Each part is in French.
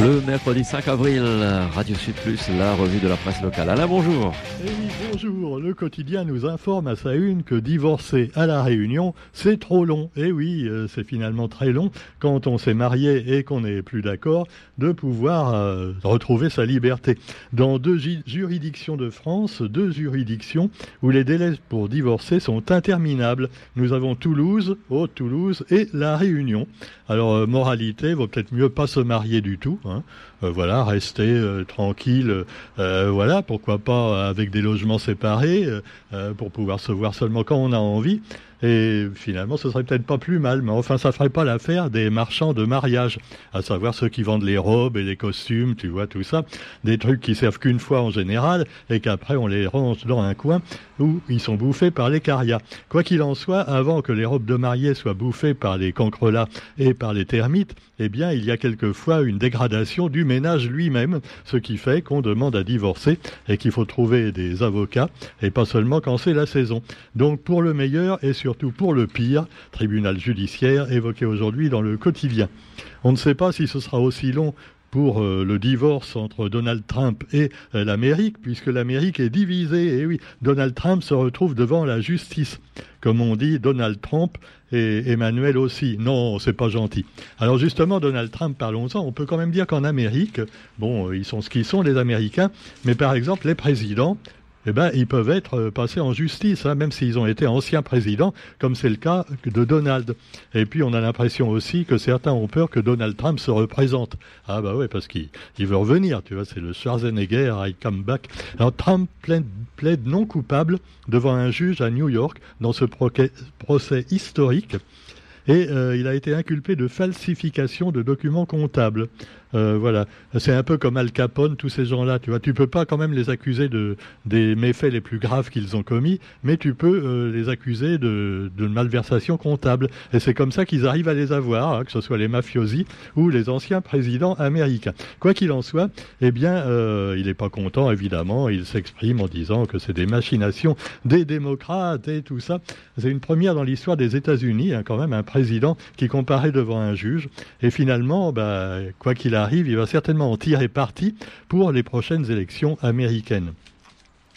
Le mercredi 5 avril, Radio Sud Plus, la revue de la presse locale. Alain, bonjour. Eh oui, bonjour. Le quotidien nous informe à sa une que divorcer à la Réunion, c'est trop long. Et eh oui, euh, c'est finalement très long quand on s'est marié et qu'on n'est plus d'accord de pouvoir euh, retrouver sa liberté. Dans deux juridictions de France, deux juridictions où les délais pour divorcer sont interminables. Nous avons Toulouse, Haute-Toulouse et la Réunion. Alors, euh, moralité, vaut peut-être mieux pas se marier du tout. Hein. Euh, voilà, rester euh, tranquille, euh, voilà, pourquoi pas avec des logements séparés, pour pouvoir se voir seulement quand on a envie. Et finalement, ce serait peut-être pas plus mal, mais enfin, ça ferait pas l'affaire des marchands de mariage, à savoir ceux qui vendent les robes et les costumes, tu vois, tout ça, des trucs qui servent qu'une fois en général, et qu'après on les range dans un coin où ils sont bouffés par les carias. Quoi qu'il en soit, avant que les robes de mariée soient bouffées par les cancrelats et par les termites, eh bien, il y a quelquefois une dégradation du ménage lui-même, ce qui fait qu'on demande à divorcer et qu'il faut trouver des avocats, et pas seulement quand c'est la saison. Donc, pour le meilleur et surtout pour le pire, tribunal judiciaire évoqué aujourd'hui dans le quotidien. On ne sait pas si ce sera aussi long pour euh, le divorce entre Donald Trump et euh, l'Amérique, puisque l'Amérique est divisée. Et oui, Donald Trump se retrouve devant la justice. Comme on dit, Donald Trump et Emmanuel aussi. Non, c'est pas gentil. Alors justement, Donald Trump, parlons-en. On peut quand même dire qu'en Amérique, bon, ils sont ce qu'ils sont, les Américains, mais par exemple, les présidents eh ben, ils peuvent être euh, passés en justice, hein, même s'ils ont été anciens présidents, comme c'est le cas de Donald. Et puis, on a l'impression aussi que certains ont peur que Donald Trump se représente. Ah bah ouais, parce qu'il veut revenir, tu vois, c'est le Schwarzenegger, I come back. Alors, Trump plaide, plaide non coupable devant un juge à New York dans ce procès historique et euh, il a été inculpé de falsification de documents comptables. Euh, voilà, c'est un peu comme Al Capone, tous ces gens-là. Tu vois, tu peux pas quand même les accuser de des méfaits les plus graves qu'ils ont commis, mais tu peux euh, les accuser de, de malversation comptable. Et c'est comme ça qu'ils arrivent à les avoir, hein, que ce soit les mafiosi ou les anciens présidents américains. Quoi qu'il en soit, eh bien, il n'est pas content évidemment. Il s'exprime en disant que c'est des machinations des démocrates et tout ça. C'est une première dans l'histoire des États-Unis, hein, quand même, un président qui comparaît devant un juge. Et finalement, bah, quoi qu'il arrive, il va certainement en tirer parti pour les prochaines élections américaines.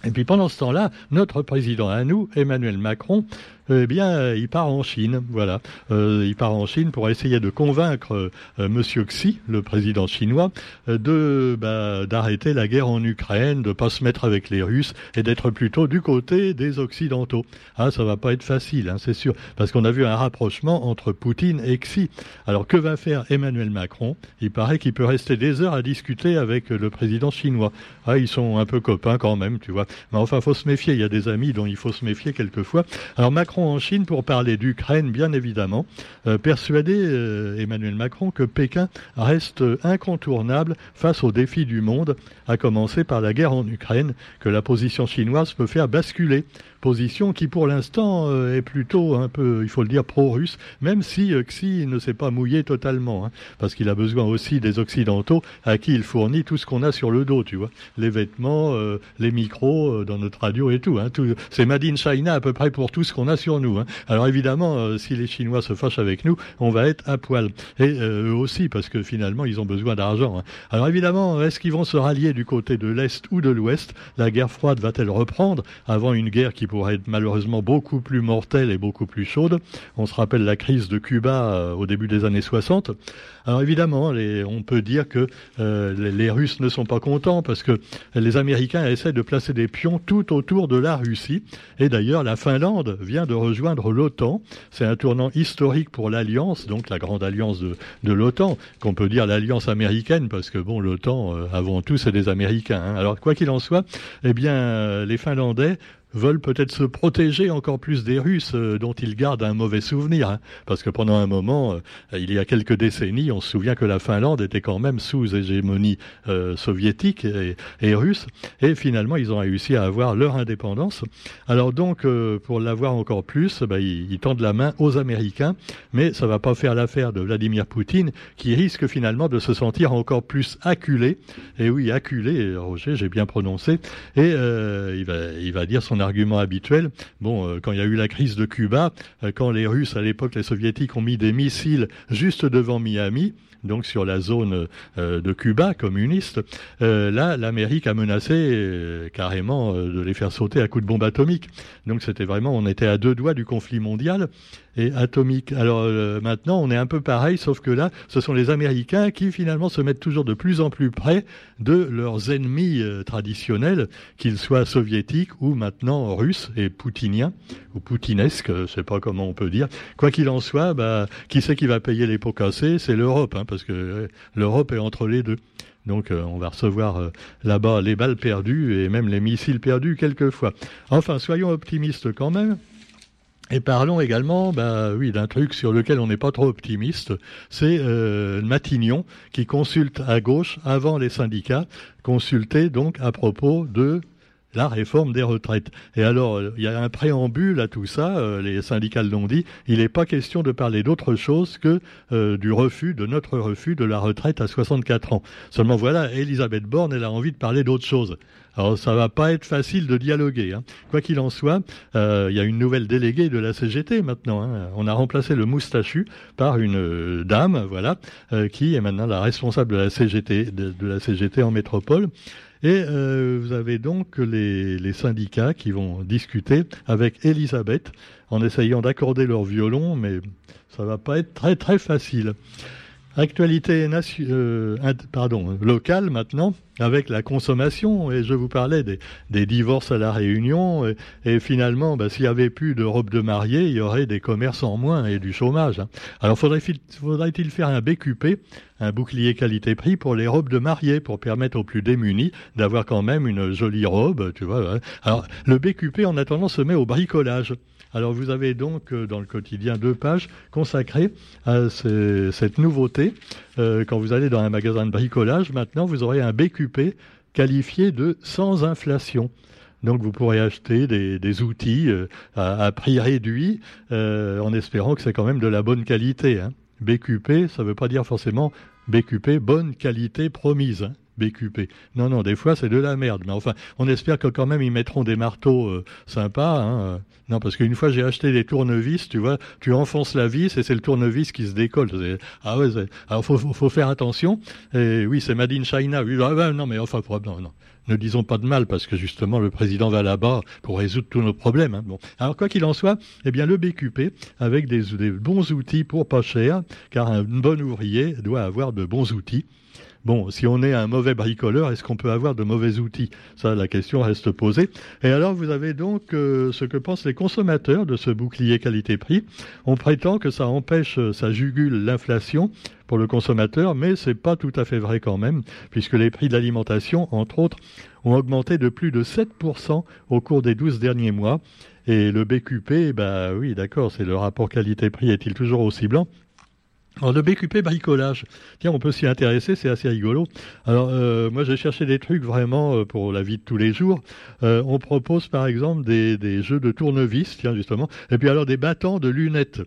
Et puis pendant ce temps-là, notre président à nous, Emmanuel Macron, eh bien, il part en Chine, voilà. Euh, il part en Chine pour essayer de convaincre euh, Monsieur Xi, le président chinois, euh, bah, d'arrêter la guerre en Ukraine, de pas se mettre avec les Russes et d'être plutôt du côté des Occidentaux. Ah, ça va pas être facile, hein, c'est sûr, parce qu'on a vu un rapprochement entre Poutine et Xi. Alors que va faire Emmanuel Macron? Il paraît qu'il peut rester des heures à discuter avec le président chinois. Ah, ils sont un peu copains quand même, tu vois. Mais enfin, faut se méfier. Il y a des amis dont il faut se méfier quelquefois. Alors Macron en Chine pour parler d'Ukraine, bien évidemment, euh, persuadé euh, Emmanuel Macron que Pékin reste incontournable face aux défis du monde, à commencer par la guerre en Ukraine, que la position chinoise peut faire basculer position qui pour l'instant euh, est plutôt un peu, il faut le dire, pro-russe, même si euh, Xi ne s'est pas mouillé totalement, hein, parce qu'il a besoin aussi des Occidentaux à qui il fournit tout ce qu'on a sur le dos, tu vois, les vêtements, euh, les micros dans notre radio et tout. Hein, tout c'est Made in China à peu près pour tout ce qu'on a sur nous. Hein. Alors évidemment, si les Chinois se fâchent avec nous, on va être à poil. Et eux aussi, parce que finalement, ils ont besoin d'argent. Alors évidemment, est-ce qu'ils vont se rallier du côté de l'Est ou de l'Ouest La guerre froide va-t-elle reprendre avant une guerre qui pourrait être malheureusement beaucoup plus mortelle et beaucoup plus chaude? On se rappelle la crise de Cuba euh, au début des années 60. Alors évidemment, on peut dire que euh, les, Russes ne sont pas contents parce que les Américains essaient de placer des pions tout autour de la Russie. Et d'ailleurs, la Finlande vient de rejoindre l'OTAN. C'est un tournant historique pour l'alliance, donc la grande alliance de, l'OTAN, qu'on peut dire l'alliance américaine parce que bon, l'OTAN, euh, avant tout, c'est des Américains. Hein. Alors quoi qu'il en soit, eh bien, les Finlandais veulent peut-être se protéger encore plus des Russes euh, dont ils gardent un mauvais souvenir. Hein. parce que pendant un moment, euh, il y a quelques décennies, on se souvient que la Finlande était quand même sous hégémonie euh, soviétique et, russe. Et finalement, ils ont réussi à avoir leur indépendance. Alors donc, pour l'avoir encore plus, bah, ils, tendent la main aux Américains. Mais ça va pas faire l'affaire de Vladimir Poutine, qui risque finalement de se sentir encore plus acculé. Et oui, acculé, Roger, j'ai bien prononcé. Et il, va, il va dire son argument habituel. Bon, quand il y a eu la crise de Cuba, quand les Russes à l'époque, les Soviétiques ont mis des missiles juste devant Miami, donc sur la zone euh, de Cuba communiste, euh, là, l'Amérique a menacé euh, carrément de les faire sauter à coups de bombe atomique. Donc c'était vraiment, on était à deux doigts du conflit mondial et atomique. Alors maintenant, on est un peu pareil, sauf que là, ce sont les Américains qui finalement se mettent toujours de plus en plus près de leurs ennemis traditionnels, qu'ils soient soviétiques ou maintenant russes et poutiniens ou poutinesques, je sais pas comment on peut dire. Quoi qu'il en soit, bah, qui c'est qui va payer les pots cassés? C'est l'Europe. Hein, parce que l'Europe est entre les deux. Donc euh, on va recevoir euh, là-bas les balles perdues et même les missiles perdus quelquefois. Enfin, soyons optimistes quand même. Et parlons également, bah oui, d'un truc sur lequel on n'est pas trop optimiste, c'est euh, Matignon qui consulte à gauche avant les syndicats, consulter donc à propos de la réforme des retraites. Et alors, euh, il y a un préambule à tout ça, euh, les syndicats l'ont dit, il n'est pas question de parler d'autre chose que euh, du refus, de notre refus de la retraite à 64 ans. Seulement voilà, Elisabeth Borne, elle a envie de parler d'autre chose. Alors ça va pas être facile de dialoguer. Hein. Quoi qu'il en soit, il y a une nouvelle déléguée de la CGT maintenant. Hein. On a remplacé le moustachu par une dame, voilà, qui est maintenant la responsable de la CGT, de la CGT en métropole. Et euh, vous avez donc les, syndicats qui vont discuter avec Elisabeth en essayant d'accorder leur violon, mais ça va pas être très très facile. Actualité euh, pardon, locale maintenant, avec la consommation, et je vous parlais des, divorces à la Réunion, et, finalement, bah, s'il y avait plus de robes de mariée, il y aurait des commerces en moins et du chômage. Hein. Alors faudrait-il faire un BQP, un bouclier qualité-prix pour les robes de mariée, pour permettre aux plus démunis d'avoir quand même une jolie robe, tu vois. Hein. Alors le BQP, en attendant, se met au bricolage. Alors vous avez donc euh, dans le quotidien deux pages consacrées à cette nouveauté. Euh, quand vous allez dans un magasin de bricolage, maintenant vous aurez un BQP qualifié de sans inflation. Donc vous pourrez acheter des, outils euh, à, prix réduit en espérant que c'est quand même de la bonne qualité. Hein. BQP, ça ne veut pas dire forcément BQP, bonne qualité promise. Hein. BQP. Non, non, des fois c'est de la merde. Mais enfin, on espère que quand même ils mettront des marteaux euh, sympas. Hein. Non, parce qu'une fois j'ai acheté des tournevis, tu vois, tu enfonces la vis et c'est le tournevis qui se décolle. Ah ouais, alors faut, faut, faire attention. Et oui, c'est Made in China. Oui, ah non, mais enfin, non, non. Ne disons pas de mal parce que justement le président va là-bas pour résoudre tous nos problèmes. Hein. Bon. Alors quoi qu'il en soit, eh bien le BQP avec des, des bons outils pour pas cher, car un bon ouvrier doit avoir de bons outils. Bon, si on est un mauvais bricoleur, est-ce qu'on peut avoir de mauvais outils? Ça, la question reste posée. Et alors, vous avez donc euh, ce que pensent les consommateurs de ce bouclier qualité-prix. On prétend que ça empêche, euh, ça jugule l'inflation pour le consommateur, mais c'est pas tout à fait vrai quand même, puisque les prix de l'alimentation, entre autres, ont augmenté de plus de 7% au cours des 12 derniers mois. Et le BQP, bah oui, d'accord, c'est le rapport qualité-prix est-il toujours aussi blanc? Alors le BQP bricolage, tiens, on peut s'y intéresser, c'est assez rigolo. Alors euh, moi j'ai cherché des trucs vraiment euh, pour la vie de tous les jours. Euh, on propose par exemple des, jeux de tournevis, tiens justement, et puis alors des battants de lunettes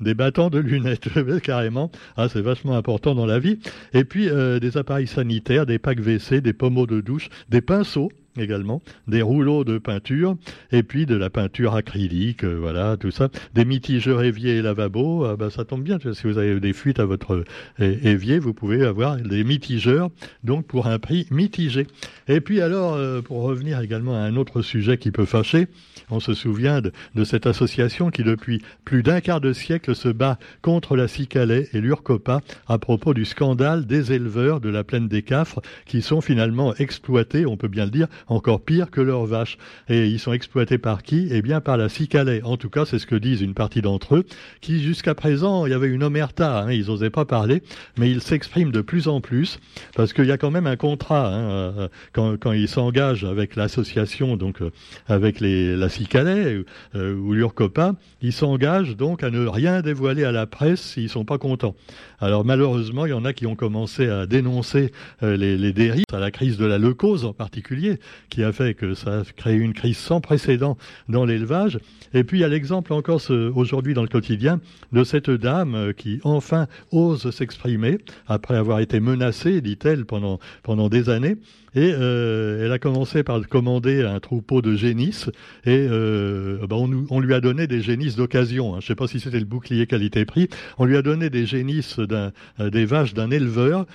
des battants de lunettes, carrément. Ah, c'est vachement important dans la vie. Et puis des appareils sanitaires, des packs WC, des pommeaux de douche, des pinceaux également, des rouleaux de peinture, et puis de la peinture acrylique, euh, voilà, tout ça, des mitigeurs éviers et lavabo, ah bah, ça tombe bien, si vous avez des fuites à votre évier, vous pouvez avoir des mitigeurs, donc pour un prix mitigé. Et puis alors, euh, pour revenir également à un autre sujet qui peut fâcher, on se souvient de, cette association qui depuis plus d'un quart de siècle se bat contre la Cicalais et l'Urcopa à propos du scandale des éleveurs de la plaine des Cafres qui sont finalement exploités, on peut bien le dire, encore pire que leurs vaches. Et ils sont exploités par qui? Eh bien par la Cicalais. En tout cas, c'est ce que disent une partie d'entre eux, qui jusqu'à présent, il y avait une omerta, hein, ils n'osaient pas parler, mais ils s'expriment de plus en plus, parce qu'il y a quand même un contrat, hein, euh, quand, quand, ils s'engagent avec l'association, donc euh, avec les, la Cicalais euh, ou l'Urcopa, ils s'engagent donc à ne rien dévoiler à la presse s'ils sont pas contents. Alors malheureusement, il y en a qui ont commencé à dénoncer les, les dérives, à la crise de la leucose en particulier, qui a fait que ça a créé une crise sans précédent dans l'élevage. Et puis il y a l'exemple encore aujourd'hui dans le quotidien de cette dame euh, qui enfin ose s'exprimer après avoir été menacée, dit-elle, pendant, pendant des années. Et euh, elle a commencé par commander un troupeau de génisses et euh, ben on, lui a donné des génisses d'occasion. Hein. Je ne sais pas si c'était le bouclier qualité-prix. On lui a donné des génisses des vaches d'un éleveur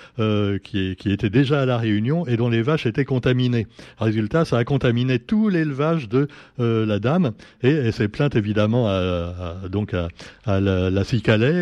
qui, était déjà à la Réunion et dont les vaches étaient contaminées. Résultat, ça a contaminé tout l'élevage de euh, la dame et elle s'est plainte évidemment à, donc à, la, la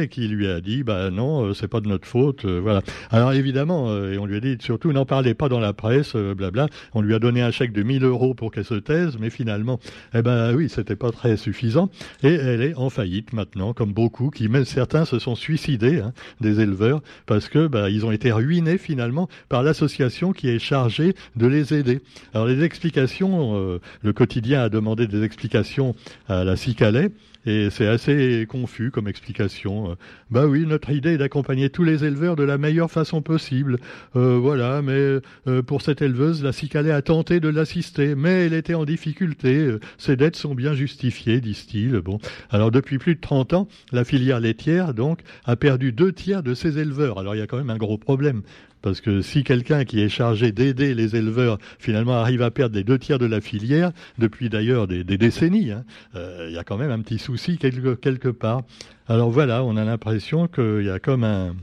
qui lui a dit bah non, c'est pas de notre faute. voilà. Alors évidemment, et on lui a dit surtout n'en parlez pas dans la presse euh, blabla. On lui a donné un chèque de 1000 euros pour qu'elle se taise, mais finalement, eh ben oui, c'était pas très suffisant. Et elle est en faillite maintenant, comme beaucoup, qui même certains se sont suicidés, hein, des éleveurs, parce que bah, ils ont été ruinés finalement par l'association qui est chargée de les aider. Alors les explications, euh, le quotidien a demandé des explications à la CICALais. Et c'est assez confus comme explication. Euh, bah oui, notre idée est d'accompagner tous les éleveurs de la meilleure façon possible. Euh, voilà, mais pour cette éleveuse, la Cicalais a tenté de l'assister, mais elle était en difficulté. Ses dettes sont bien justifiées, disent-ils. Bon, alors depuis plus de 30 ans, la filière laitière, donc, a perdu deux tiers de ses éleveurs. Alors il y a quand même un gros problème. Parce que si quelqu'un qui est chargé d'aider les éleveurs finalement arrive à perdre les deux tiers de la filière, depuis d'ailleurs des, décennies, hein, euh, il y a quand même un petit souci quelque, quelque part. Alors voilà, on a l'impression qu'il y a comme un,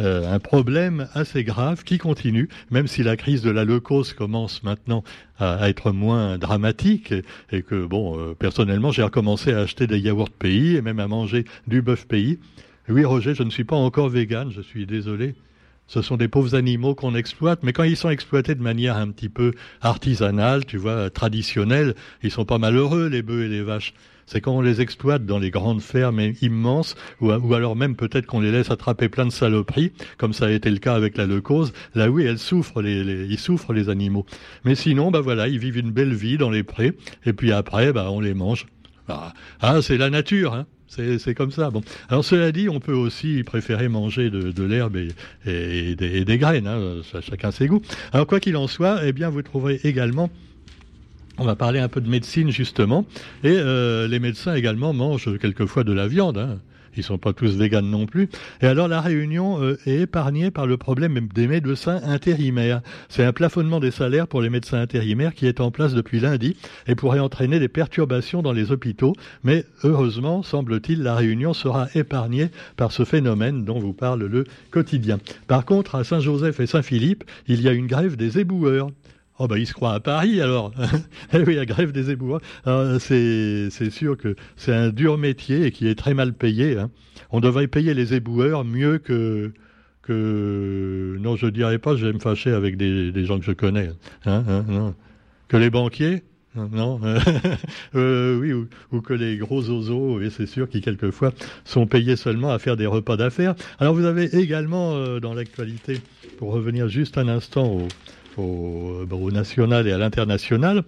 euh, un problème assez grave qui continue, même si la crise de la leucose commence maintenant à, être moins dramatique et, que, bon, euh, personnellement, j'ai recommencé à acheter des yaourts pays et même à manger du bœuf pays. Oui, Roger, je ne suis pas encore vegan, je suis désolé ce sont des pauvres animaux qu'on exploite, mais quand ils sont exploités de manière un petit peu artisanale, tu vois, traditionnelle, ils sont pas malheureux, les bœufs et les vaches. C'est quand on les exploite dans les grandes fermes immenses, ou, alors même peut-être qu'on les laisse attraper plein de saloperies, comme ça a été le cas avec la leucose. Là oui, elles souffrent, les, ils souffrent les animaux. Mais sinon, bah voilà, ils vivent une belle vie dans les prés, et puis après, bah on les mange. Ah, ah c'est la nature, hein. C'est comme ça. Bon. Alors cela dit, on peut aussi préférer manger de, l'herbe et, des, graines. Hein, chacun ses goûts. Alors quoi qu'il en soit, eh bien vous trouverez également on va parler un peu de médecine justement, et euh, les médecins également mangent quelquefois de la viande. Hein. Ils sont pas tous véganes non plus. Et alors la Réunion euh, est épargnée par le problème des médecins intérimaires. C'est un plafonnement des salaires pour les médecins intérimaires qui est en place depuis lundi et pourrait entraîner des perturbations dans les hôpitaux. Mais heureusement, semble-t-il, la Réunion sera épargnée par ce phénomène dont vous parle le quotidien. Par contre, à Saint-Joseph et Saint-Philippe, il y a une grève des éboueurs. Oh ben, il se croit à Paris alors. eh oui, la grève des éboueurs. C'est sûr que c'est un dur métier et qui est très mal payé. Hein. On devrait payer les éboueurs mieux que que non, je dirais pas. Je vais me fâcher avec des, des gens que je connais. Hein, hein. Que les banquiers. Non, euh, oui, ou, ou, que les gros oiseaux, et c'est sûr, qui quelquefois sont payés seulement à faire des repas d'affaires. Alors vous avez également euh, dans l'actualité, pour revenir juste un instant au, au, au national et à l'international.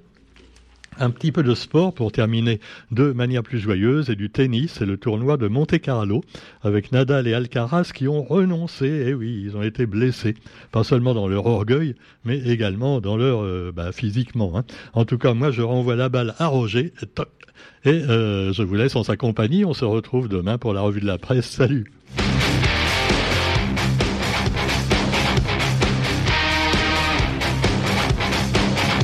Un petit peu de sport pour terminer de manière plus joyeuse et du tennis et le tournoi de Monte Carlo avec Nadal et Alcaraz qui ont renoncé. Et eh oui, ils ont été blessés, pas seulement dans leur orgueil, mais également dans leur euh, bah, physiquement. Hein. En tout cas, moi, je renvoie la balle à Roger. Et euh, je vous laisse en sa compagnie. On se retrouve demain pour la revue de la presse. Salut.